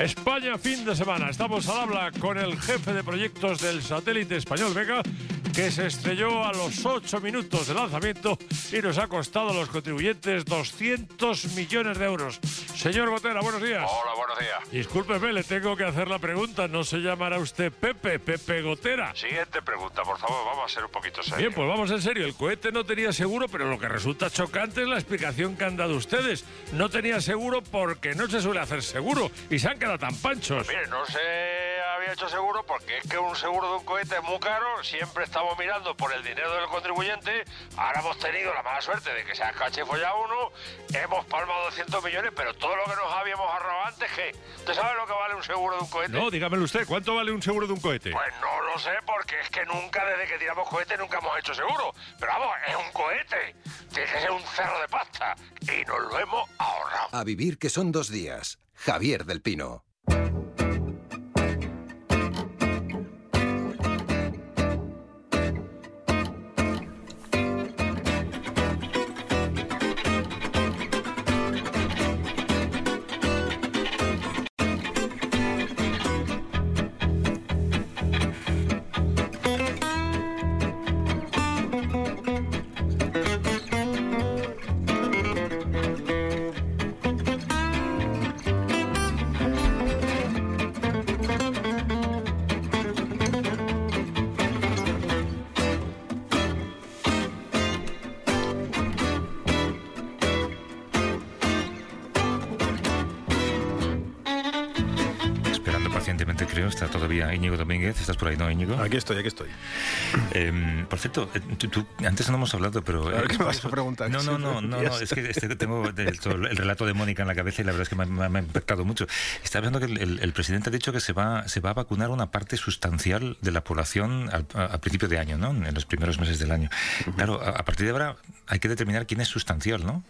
España fin de semana. Estamos al habla con el jefe de proyectos del satélite español Vega, que se estrelló a los 8 minutos de lanzamiento y nos ha costado a los contribuyentes 200 millones de euros. Señor Gotera, buenos días. Hola, buenos días. Discúlpeme, le tengo que hacer la pregunta. ¿No se llamará usted Pepe, Pepe Gotera? Siguiente pregunta, por favor, vamos a ser un poquito serios. Bien, pues vamos en serio. El cohete no tenía seguro, pero lo que resulta chocante es la explicación que han dado ustedes. No tenía seguro porque no se suele hacer seguro y se han quedado tan panchos. Mire, no se había hecho seguro porque es que un seguro de un cohete es muy caro. Siempre estamos mirando por el dinero del contribuyente. Ahora hemos tenido la mala suerte de que se ha cachifollado uno. Hemos palmado 200 millones, pero todo lo que nos habíamos ahorrado antes, ¿qué? ¿Usted sabe lo que vale un seguro de un cohete? No, dígamelo usted, ¿cuánto vale un seguro de un cohete? Pues no lo sé, porque es que nunca, desde que tiramos cohete, nunca hemos hecho seguro. Pero vamos, es un cohete. Tiene que ser un cerro de pasta. Y nos lo hemos ahorrado. A vivir que son dos días. Javier del Pino. Íñigo Domínguez. ¿Estás por ahí, no, Íñigo? Aquí estoy, aquí estoy. Em, por cierto, eh, tú, tú- antes no hemos hablado, pero... Ver, eh, ¿qué me vas a preguntar? No, no, no, no, no, es está. que este- tengo el, relato de Mónica en la cabeza y la verdad es que me, me- me ha impactado mucho. Estaba viendo que el, el- el presidente ha dicho que se va, se va a vacunar una parte sustancial de la población al, a, a principio de año, ¿no? En los primeros meses del año. Claro, a, a partir de ahora hay que determinar quién es sustancial, ¿no?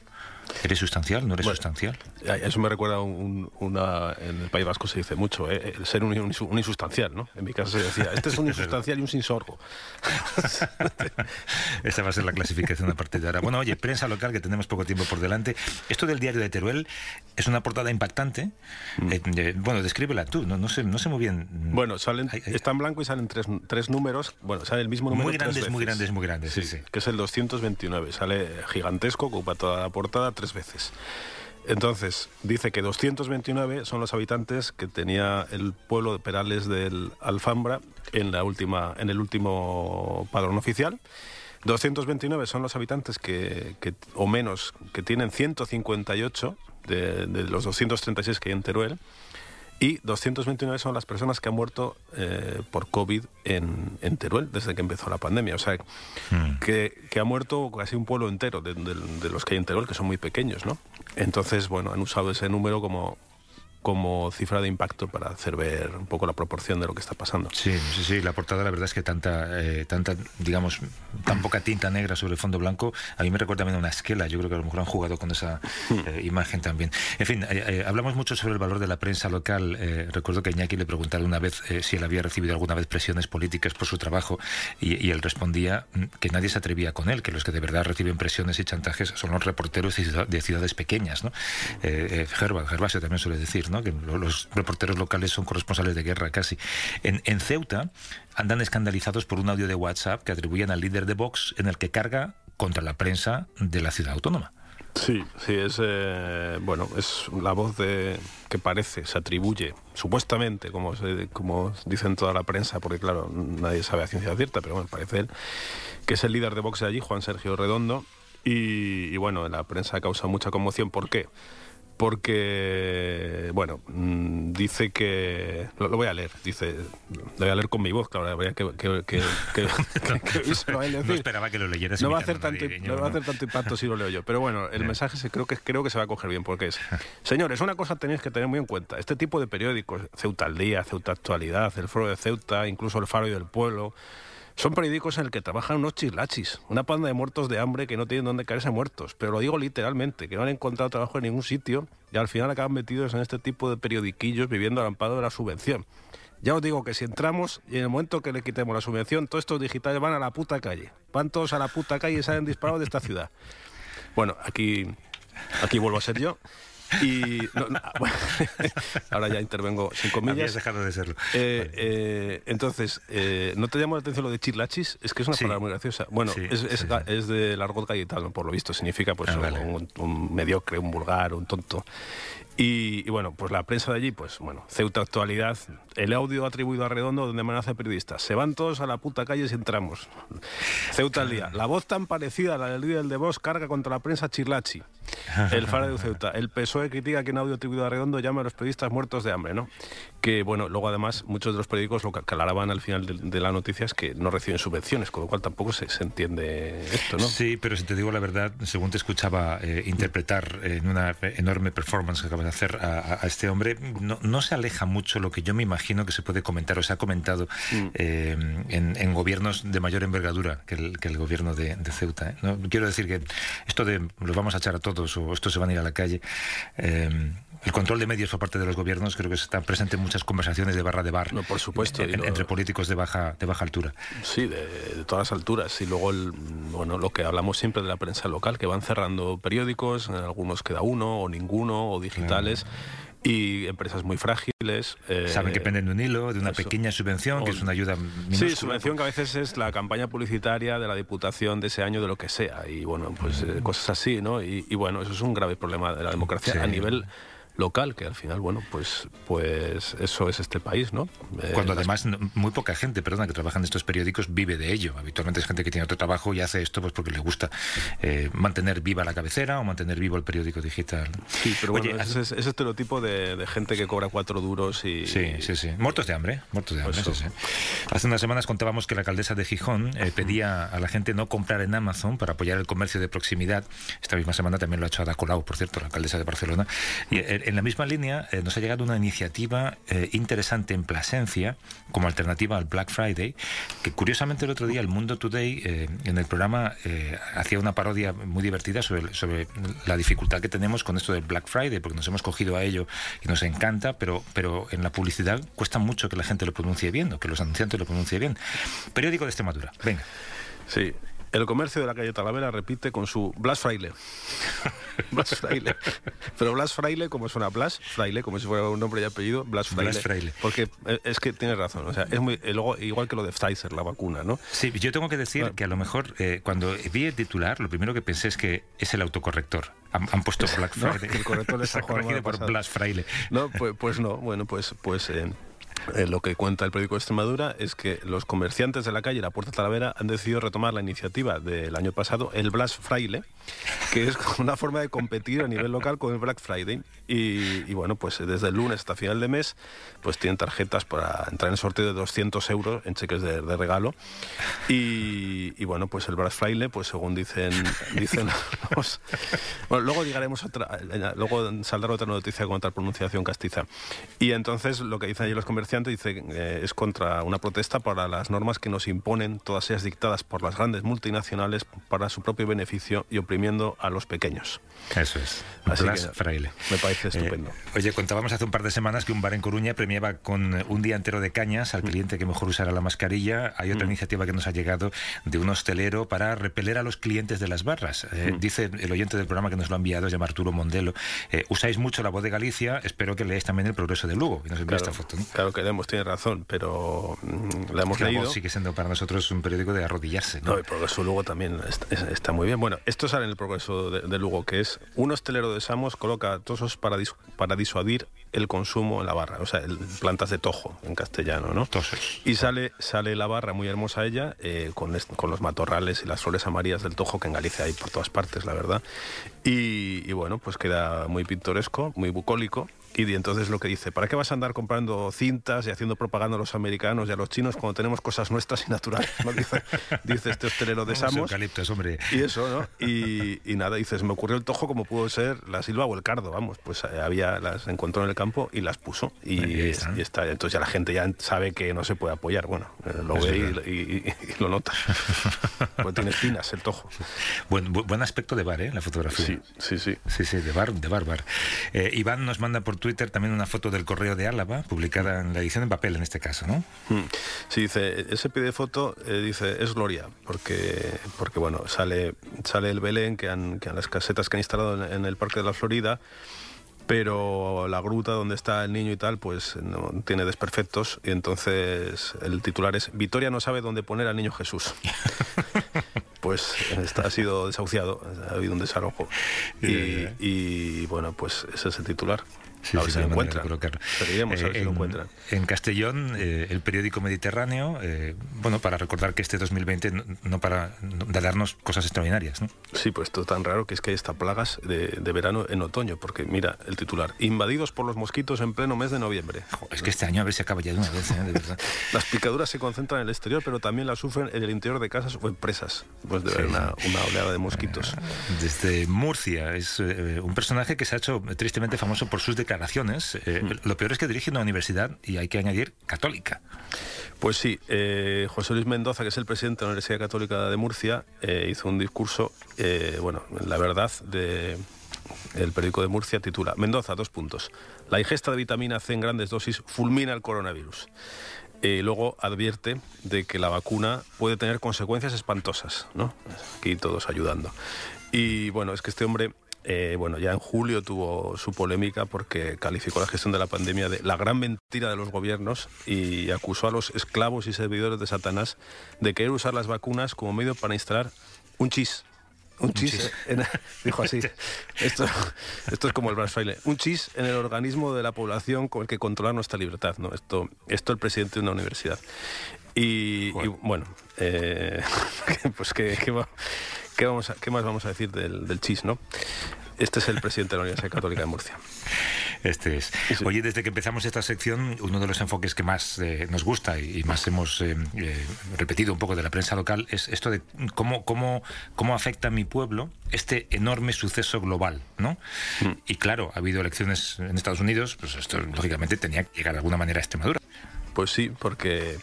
¿Eres sustancial? ¿No eres Bueno, sustancial? Eso me recuerda un- una. En el País Vasco se dice mucho, ¿eh? el ser un, un- un insustancial, ¿no? En mi caso se decía, este es un insustancial y un sin sorgo. Esa va a ser la clasificación a partir de ahora. Bueno, oye, prensa local, que tenemos poco tiempo por delante. Esto del diario de Teruel es una portada impactante. Eh, eh, bueno, descríbela tú, no, no, sé, no sé muy bien. Bueno, salen, Hay- hay- está en blanco y salen tres, tres números. Bueno, sale el mismo número. Muy tres grandes, muy veces. grandes, muy grandes, sí, sí. Que es el 229. Sale gigantesco, ocupa toda la portada tres veces. Entonces, dice que 229 son los habitantes que tenía el pueblo de Perales del Alfambra en, la última, en el último padrón oficial. 229 son los habitantes que, o menos que tienen 158 de, de los 236 que hay en Teruel. Y 229 son las personas que han muerto eh, por COVID en, en Teruel desde que empezó la pandemia. O sea, que, que ha muerto casi un pueblo entero de, de- de los que hay en Teruel, que son muy pequeños, ¿no? Entonces, bueno, han usado ese número como, como cifra de impacto para hacer ver un poco la proporción de lo que está pasando. Sí, sí, sí, la portada la verdad es que tanta, eh, tanta, digamos, tan poca tinta negra sobre fondo blanco, a mí me recuerda también a una esquela, yo creo que a lo mejor han jugado con esa eh, imagen también. En fin, eh, eh, hablamos mucho sobre el valor de la prensa local, eh, recuerdo que a Iñaki le preguntaron una vez eh, si él había recibido alguna vez presiones políticas por su trabajo y, y él respondía mm, que nadie se atrevía con él, que los que de verdad reciben presiones y chantajes son los reporteros de ciudad- de ciudades pequeñas, ¿no? Eh, Gerba- Gervasio también suele decir, Que lo- los reporteros locales son corresponsales de guerra casi. En, Ceuta andan escandalizados por un audio de WhatsApp que atribuyen al líder de Vox en el que carga contra la prensa de la ciudad autónoma. Sí, sí, es eh, bueno, es la voz de que parece, se atribuye, supuestamente, como como dicen toda la prensa, porque claro, nadie sabe a ciencia cierta, pero bueno, parece él, que es el líder de Vox de allí, Juan Sergio Redondo, y, y bueno, en la prensa causa mucha conmoción. ¿Por qué? Porque, bueno, mm, dice que... Lo, lo voy a leer, dice... Lo voy a leer con mi voz, claro, habría que... que, que, que- No decir. esperaba que lo leyeras. No va, a hacer imitando tanto, navideño, no va a ¿no? hacer tanto impacto si lo leo yo. Pero bueno, el mensaje se, creo, que, creo que se va a coger bien, porque es... Señores, una cosa tenéis que tener muy en cuenta. Este tipo de periódicos, Ceuta al Día, Ceuta Actualidad, El Foro de Ceuta, incluso El Faro y del Pueblo, son periódicos en el que trabajan unos chislachis, una panda de muertos de hambre que no tienen dónde caerse muertos. Pero lo digo literalmente, que no han encontrado trabajo en ningún sitio y al final acaban metidos en este tipo de periodiquillos viviendo al amparo de la subvención. Ya os digo que si entramos y en el momento que le quitemos la subvención, todos estos digitales van a la puta calle. Van todos a la puta calle y salen disparados de esta ciudad. Bueno, aquí, aquí vuelvo a ser yo. Y no, no, bueno, ahora ya intervengo sin comillas. dejado de serlo. Eh, eh, entonces, eh, ¿no te llama la atención lo de chislachis? Es que es una Sí. palabra muy graciosa. Bueno, Sí, es, es, sí, es argot por lo visto. Significa pues Ah, un, vale. un- un mediocre, un vulgar, un tonto. Y, y bueno, pues la prensa de allí, pues bueno, Ceuta Actualidad, el audio atribuido a Redondo donde amenaza periodistas. Se van todos a la puta calle si entramos. Ceuta al día. La voz tan parecida a la del líder de Vox carga contra la prensa chirlachi. El Faro de Ceuta. El PSOE critica que un audio atribuido a Redondo llama a los periodistas muertos de hambre, ¿no? Que bueno, luego además muchos de los periódicos lo que aclaraban al final de, de la noticia es que no reciben subvenciones, con lo cual tampoco se, se entiende esto, ¿no? Sí, pero si te digo la verdad, según te escuchaba eh, interpretar en una enorme performance que acabas de hacer a, a- a este hombre, no, no se aleja mucho lo que yo me imagino que se puede comentar o se ha comentado Mm. eh, en, en gobiernos de mayor envergadura que el, que el gobierno de, de Ceuta. ¿eh? No, quiero decir que esto de los vamos a echar a todos o estos se van a ir a la calle. eh, el control de medios por parte de los gobiernos creo que está presente en muchas conversaciones de barra de bar No, por supuesto, en- entre políticos de baja de baja altura. Sí, de, de todas las alturas. Y luego, el, bueno, lo que hablamos siempre de la prensa local, que van cerrando periódicos, en algunos queda uno o ninguno, o digitales, y empresas muy frágiles. eh, Saben que penden de un hilo, de una eso. pequeña subvención, que es una ayuda minúscula. Sí, subvención que a veces es la campaña publicitaria de la Diputación de ese año, de lo que sea. Y bueno, pues eh, cosas así, ¿no? Y, y bueno, eso es un grave problema de la democracia Sí. a nivel local, que al final, bueno, pues, pues eso es este país, ¿no? Eh, Cuando además muy poca gente, perdona, que trabaja en estos periódicos vive de ello. Habitualmente es gente que tiene otro trabajo y hace esto pues porque le gusta eh, mantener viva la cabecera o mantener vivo el periódico digital. Sí, pero bueno, Oye, ese, ese estereotipo de, de gente que cobra cuatro duros y... Sí, sí, sí. Muertos de hambre, muertos de hambre. Eso. sí, sí. Hace unas semanas contábamos que la alcaldesa de Gijón eh, pedía a la gente no comprar en Amazon para apoyar el comercio de proximidad. Esta misma semana también lo ha hecho Ada Colau, por cierto, la alcaldesa de Barcelona. Y en la misma línea eh, nos ha llegado una iniciativa eh, interesante en Plasencia como alternativa al Black Friday, que curiosamente el otro día el Mundo Today eh, en el programa hacía una parodia muy divertida sobre, la dificultad que tenemos con esto del Black Friday, porque nos hemos cogido a ello y nos encanta, pero, pero en la publicidad cuesta mucho que la gente lo pronuncie bien, o que los anunciantes lo pronuncien bien. Periódico de Extremadura, venga. Sí. El comercio de la calle Talavera repite con su Blas Fraile. Blas Fraile. Pero Blas Fraile, como suena Blas Fraile, como si fuera un nombre y apellido, Blas Fraile. Blas Fraile. Porque eh, es que tienes razón. O sea, es muy. eh, luego, igual que lo de Pfizer, la vacuna, ¿no? Sí, yo tengo que decir que a lo mejor eh, cuando vi el titular, lo primero que pensé es que es el autocorrector. Han, han puesto Black No, Friday. que el corrector mal por. Blas Fraile. No, pues, pues no. Bueno, pues, pues eh, eh, lo que cuenta el periódico de Extremadura es que los comerciantes de la calle La Puerta Talavera han decidido retomar la iniciativa del año pasado, el Blas Fraile, que es una forma de competir a nivel local con el Black Friday. Y, y bueno, pues desde el lunes hasta final de mes, pues tienen tarjetas para entrar en sorteo de 200 euros en cheques de, de regalo. Y, y bueno, pues el Black Friday, pues según dicen, dicen los... Bueno, luego llegaremos a otra, luego saldrá otra noticia con otra pronunciación castiza. Y entonces lo que dicen allí los comerciantes dice, eh, es contra una protesta para las normas que nos imponen, todas ellas dictadas por las grandes multinacionales para su propio beneficio y oprimiendo a los pequeños. Eso es. Así Blas que Fraile. me parece estupendo. Eh, oye, contábamos hace un par de semanas que un bar en Coruña premiaba con un día entero de cañas Mm. al cliente que mejor usara la mascarilla. Hay otra iniciativa que nos ha llegado de un hostelero para repeler a los clientes de las barras. Eh, Mm. Dice el oyente del programa que nos lo ha enviado, se llama Arturo Mondelo. eh, usáis mucho la voz de Galicia, espero que leáis también el progreso de Lugo. Y nos envía Claro, esta foto. ¿no? claro que queremos, tiene razón, pero mm, la hemos Claro, leído. sigue siendo para nosotros un periódico de arrodillarse. ¿no? No, el progreso Lugo también está, es- está muy bien. Bueno, esto sale en el progreso de, de Lugo, que es un hostelero de Samos coloca tosos para, dis- para disuadir el consumo en la barra, o sea, el- plantas de tojo en castellano, ¿no? Toses. Y sale, sale la barra muy hermosa ella, eh, con, est- con los matorrales y las flores amarillas del tojo, que en Galicia hay por todas partes, la verdad. Y, y bueno, pues queda muy pintoresco, muy bucólico. Y entonces lo que dice, ¿para qué vas a andar comprando cintas y haciendo propaganda a los americanos y a los chinos cuando tenemos cosas nuestras y naturales? ¿no? Dice, dice este hostelero de Samos. hombre. Y eso, ¿no? Y, y nada, dices, me ocurrió el tojo como pudo ser la silva o el cardo, vamos, pues eh, había, las encontró en el campo y las puso. Y, Ahí está. y está. Entonces ya la gente ya sabe que no se puede apoyar, bueno, eh, lo Es ve y, y- y- y lo nota. Porque tiene espinas el tojo. Buen, bu- buen aspecto de bar, ¿eh? La fotografía. Sí, sí, sí. Sí, sí, de bar, de bar, bar. Eh, Iván nos manda por Twitter también una foto del correo de Álava, publicada en la edición en papel en este caso, ¿no? Mm. Sí, dice, ese pie de foto eh, dice, es gloria, porque, porque bueno, sale, sale el Belén, que han, que han las casetas que han instalado en, en el Parque de la Florida, pero la gruta donde está el niño y tal, pues no, tiene desperfectos, y entonces el titular es, Vitoria no sabe dónde poner al niño Jesús. pues está, ha sido desahuciado, ha habido un desalojo. Y, y, bueno, pues ese es el titular. Sí, a sí, si lo encuentran. colocarlo. Pero iremos a ver Eh, si lo en- encuentran. En Castellón, eh, el periódico Mediterráneo, eh, bueno, para recordar que este 2020 no, no para no- de darnos cosas extraordinarias, ¿no? Sí, pues esto tan raro que es que hay hasta plagas de, de verano en otoño, porque mira el titular, invadidos por los mosquitos en pleno mes de noviembre. Jo, es que este año a ver si acaba ya de una vez, ¿eh? De verdad. Las picaduras se concentran en el exterior, pero también las sufren en el interior de casas o empresas, pues de Sí, ver una, una oleada de mosquitos. Desde Murcia, es un personaje que se ha hecho tristemente famoso por sus declaraciones. Eh, Lo peor es que dirige una universidad, y hay que añadir, católica. Pues sí, eh, José Luis Mendoza, que es el presidente de la Universidad Católica de Murcia, eh, hizo un discurso, eh, bueno, la verdad, de, el periódico de Murcia titula Mendoza, dos puntos. La ingesta de vitamina C en grandes dosis fulmina el coronavirus. Y luego advierte de que la vacuna puede tener consecuencias espantosas, ¿no? Aquí todos ayudando. Y bueno, es que este hombre, eh, bueno, ya en julio tuvo su polémica porque calificó la gestión de la pandemia de la gran mentira de los gobiernos y acusó a los esclavos y servidores de Satanás de querer usar las vacunas como medio para instalar un chis. Un chis, en- dijo así. Esto, esto es como el braille. Un chis en el organismo de la población con el que controlar nuestra libertad. ¿no? Esto, esto el presidente de una universidad. Y, y, bueno, eh, pues ¿qué, qué, va- qué vamos a- qué más vamos a decir del, del chis, ¿no? Este es el presidente de la Universidad Católica de Murcia. Este es. Oye, desde que empezamos esta sección, uno de los enfoques que más eh, nos gusta y, y más hemos eh, eh, repetido un poco de la prensa local es esto de cómo, cómo, cómo afecta a mi pueblo este enorme suceso global, ¿no? Hmm. Y claro, ha habido elecciones en Estados Unidos, pues esto lógicamente tenía que llegar de alguna manera a Extremadura. Pues sí, porque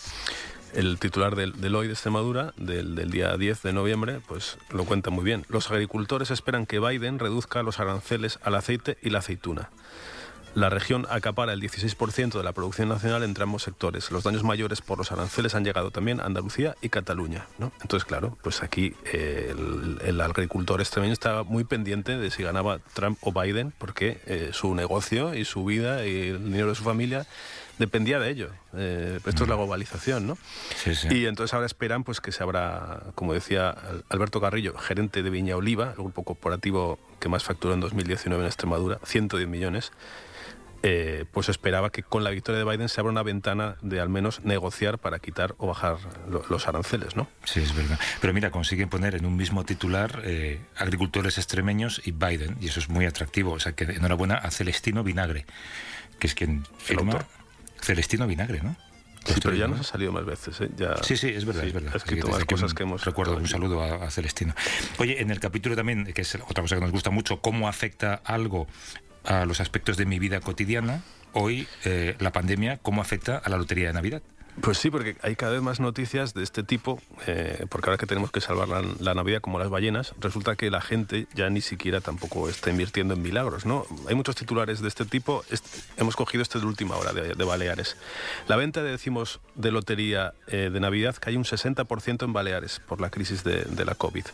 el titular del, del hoy de Extremadura, del, día 10 de noviembre, pues lo cuenta muy bien. Los agricultores esperan que Biden reduzca los aranceles al aceite y la aceituna. La región acapara el 16% de la producción nacional entre ambos sectores. Los daños mayores por los aranceles han llegado también a Andalucía y Cataluña. Entonces, claro, pues aquí eh, el, el agricultor extremeño estaba muy pendiente de si ganaba Trump o Biden, porque eh, su negocio y su vida y el dinero de su familia dependía de ello. Eh, esto es la globalización, ¿no? Sí, sí. Y entonces ahora esperan pues que se habrá, como decía Al- Alberto Carrillo, gerente de Viña Oliva, el grupo corporativo que más facturó en 2019 en Extremadura, 110 millones, eh, pues esperaba que con la victoria de Biden se abra una ventana de al menos negociar para quitar o bajar lo- los aranceles, ¿no? Sí, es verdad. Pero mira, consiguen poner en un mismo titular eh, agricultores extremeños y Biden, y eso es muy atractivo. O sea que enhorabuena a Celestino Vinagre, que es quien firma. Celestino Vinagre, ¿no? Sí, pero ya ¿no? nos ha salido más veces, ¿eh? Ya, Sí, sí, es verdad, sí, es verdad. Ha escrito más cosas un- que hemos... Recuerdo, un saludo a, a Celestino. Oye, en el capítulo también, que es otra cosa que nos gusta mucho, cómo afecta algo a los aspectos de mi vida cotidiana, hoy eh, la pandemia, cómo afecta a la lotería de Navidad. Pues sí, porque hay cada vez más noticias de este tipo, eh, porque ahora que tenemos que salvar la, Navidad como las ballenas, resulta que la gente ya ni siquiera tampoco está invirtiendo en milagros, ¿no? Hay muchos titulares de este tipo, hemos cogido este de última hora, de, Baleares. La venta de decimos de lotería eh, de Navidad cae un 60% en Baleares por la crisis de la COVID.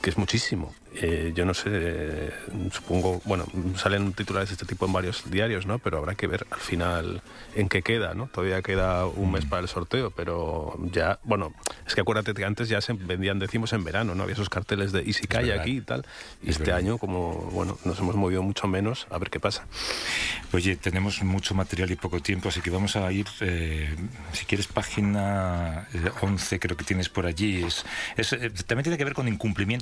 Que es muchísimo. Eh, yo no sé, eh, supongo, bueno, salen titulares de este tipo en varios diarios, ¿no? Pero habrá que ver al final en qué queda, ¿no? Todavía queda un mes para el sorteo, pero ya, bueno, es que acuérdate que antes ya se vendían decimos en verano, ¿no? Había esos carteles de y si cae aquí y tal. Y este año, como, bueno, nos hemos movido mucho menos, a ver qué pasa. Oye, tenemos mucho material y poco tiempo, así que vamos a ir, eh, si quieres, página 11, creo que tienes por allí. Es, también tiene que ver con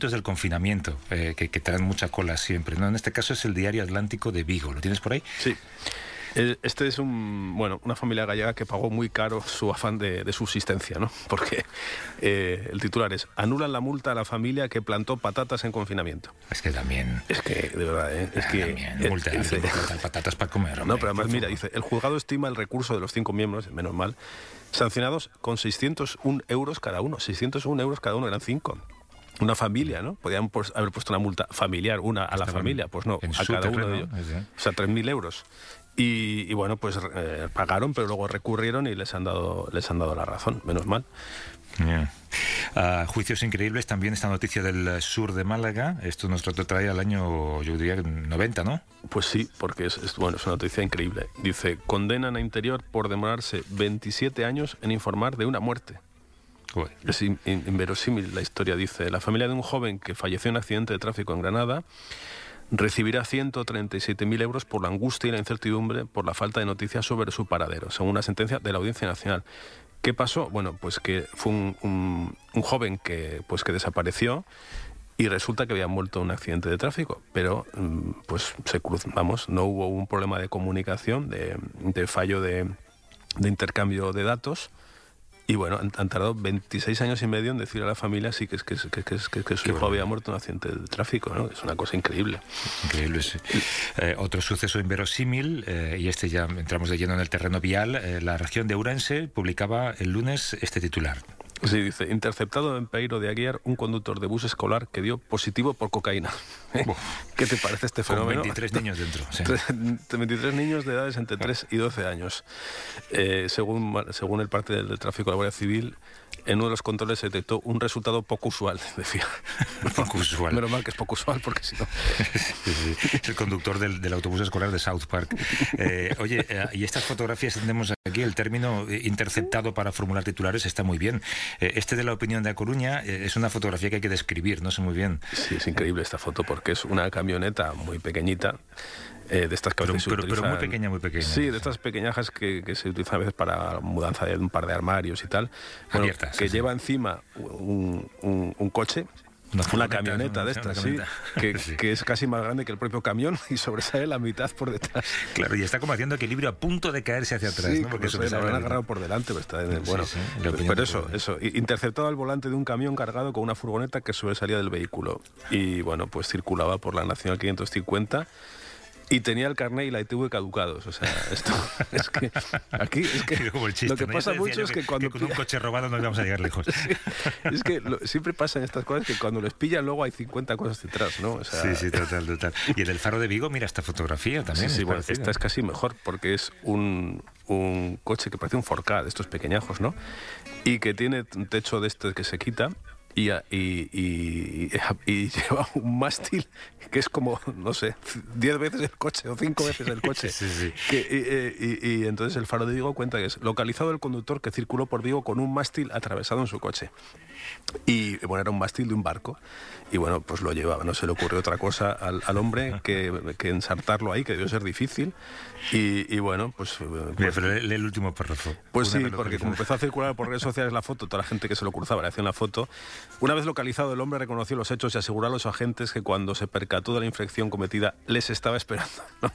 incumplimientos del confinamiento. Eh, que, que, traen mucha cola siempre. ¿no? En este caso es el Diario Atlántico de Vigo. ¿Lo tienes por ahí? Sí. Este es un, bueno, una familia gallega que pagó muy caro su afán de, subsistencia, ¿no? Porque eh, el titular es Anulan la multa a la familia que plantó patatas en confinamiento. Es que también. Es que, de verdad, ¿eh? Es que. También, multa, dice, patatas para comer. no, pero además, mira, dice: el juzgado estima el recurso de los cinco miembros, menos mal, sancionados con 601 euros cada uno. 601 euros cada uno, eran cinco una familia, ¿no? Podían pues, haber puesto una multa familiar, una a la familia, pues no, a cada uno de ellos. O sea, 3.000 euros. Y, bueno, pues eh, pagaron, pero luego recurrieron y les han dado, les han dado la razón, menos mal. Ah, juicios increíbles, también esta noticia del sur de Málaga, esto nos trae al año, yo diría, 90, ¿no? Pues sí, porque es, bueno, es una noticia increíble. Dice, condenan a Interior por demorarse 27 años en informar de una muerte. Es inverosímil la historia, dice. La familia de un joven que falleció en un accidente de tráfico en Granada recibirá 137.000 euros por la angustia y la incertidumbre por la falta de noticias sobre su paradero, según una sentencia de la Audiencia Nacional. ¿Qué pasó? Bueno, pues que fue un, joven que, pues que desapareció y resulta que había muerto en un accidente de tráfico, pero mm, pues se vamos, no hubo un problema de comunicación, de, fallo de intercambio de datos y bueno, han, tardado 26 años y medio en decir a la familia sí que, es, que, que, que, que su hijo había muerto en un accidente de tráfico, ¿no? Es una cosa increíble. Increíble, sí. Eh, otro suceso inverosímil, eh, y este ya entramos de lleno en el terreno vial, eh, la región de Urense publicaba el lunes este titular. Sí, dice, interceptado en Peiro de Aguiar un conductor de bus escolar que dio positivo por cocaína. ¿Qué te parece este fenómeno? Con 23 niños dentro. 23 niños de edades entre 3 y 12 años. Eh, según, según el parte del, tráfico de la Guardia Civil, en uno de los controles se detectó un resultado poco usual, decía. poco usual. Menos mal que es poco usual, porque si no... El conductor del, autobús escolar de South Park. Eh, oye, eh, y estas fotografías tenemos aquí, el término interceptado para formular titulares está muy bien. este de la opinión de A Coruña es una fotografía que hay que describir, no sé muy bien. Sí, es increíble esta foto porque es una camioneta muy pequeñita. Eh, de estas que pero, pero, muy pequeña, muy pequeña. Sí, de estas pequeñajas que, se utilizan a veces para mudanza de un par de armarios y tal. que lleva encima un, un, coche una, camioneta de estas, sí, que, es casi más grande que el propio camión y sobresale la mitad por detrás. Claro, y está como haciendo equilibrio a punto de caerse hacia atrás, ¿no? Porque se lo han agarrado por delante, pero está bueno. pero eso, eso, interceptado al volante de un camión cargado con una furgoneta que sobresalía del vehículo y bueno, pues circulaba por la Nacional 550 y tenía el carnet y la ITV caducados. O sea, esto es que aquí es que lo que pasa mucho es que, cuando con un coche robado no vamos a llegar lejos. es que siempre pasa en estas cosas que cuando les pillan luego hay 50 cosas detrás, ¿no? sí, sí, total, total. Y en el faro de Vigo, mira esta fotografía también. Sí, bueno, esta es casi mejor porque es un, un coche que parece un Forcad, de estos pequeñajos, ¿no? Y que tiene un techo de este que se quita y, y, y, lleva un mástil que es como, no sé, 10 veces el coche o 5 veces el coche. sí, sí. y, entonces el faro de Vigo cuenta que es localizado el conductor que circuló por Vigo con un mástil atravesado en su coche. Y bueno, era un mástil de un barco. Y bueno, pues lo llevaba. No se le ocurrió otra cosa al, al hombre que, que, ensartarlo ahí, que debió ser difícil. Y, bueno, pues. Mira, pero lee el último párrafo. Pues sí, porque como empezó a circular por redes sociales la foto, toda la gente que se lo cruzaba le hacía la foto. Una vez localizado, el hombre reconoció los hechos y aseguró a los agentes que cuando se percató de la infracción cometida, les estaba esperando.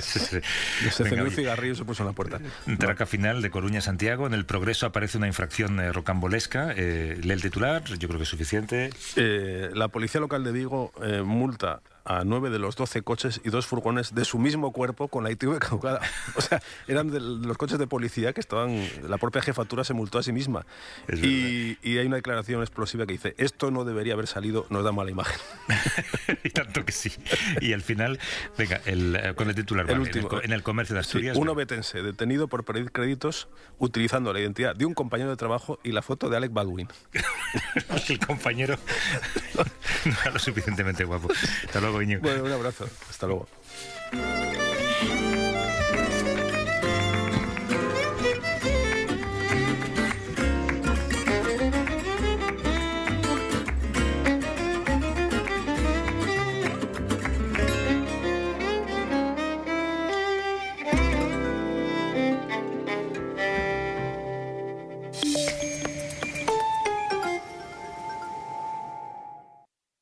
se encendió un cigarrillo y se puso en la puerta. Traca final de Coruña-Santiago. En el progreso aparece una infracción eh, rocambolesca. Eh, lee el titular, yo creo que es suficiente. Eh, la policía local de Vigo multa a nueve de los doce coches y dos furgones de su mismo cuerpo con la ITV caducada. O sea, eran de los coches de policía que estaban. La propia jefatura se multó a sí misma. Y, y, hay una declaración explosiva que dice: Esto no debería haber salido, nos da mala imagen. y tanto que sí. Y al final, venga, el, eh, con el titular, el último, en, el, comercio de Asturias. Sí, uno betense detenido por pedir créditos utilizando la identidad de un compañero de trabajo y la foto de Alec Baldwin. el compañero. no era lo suficientemente guapo. Hasta luego, Iñigo. Bueno, un abrazo. Hasta luego.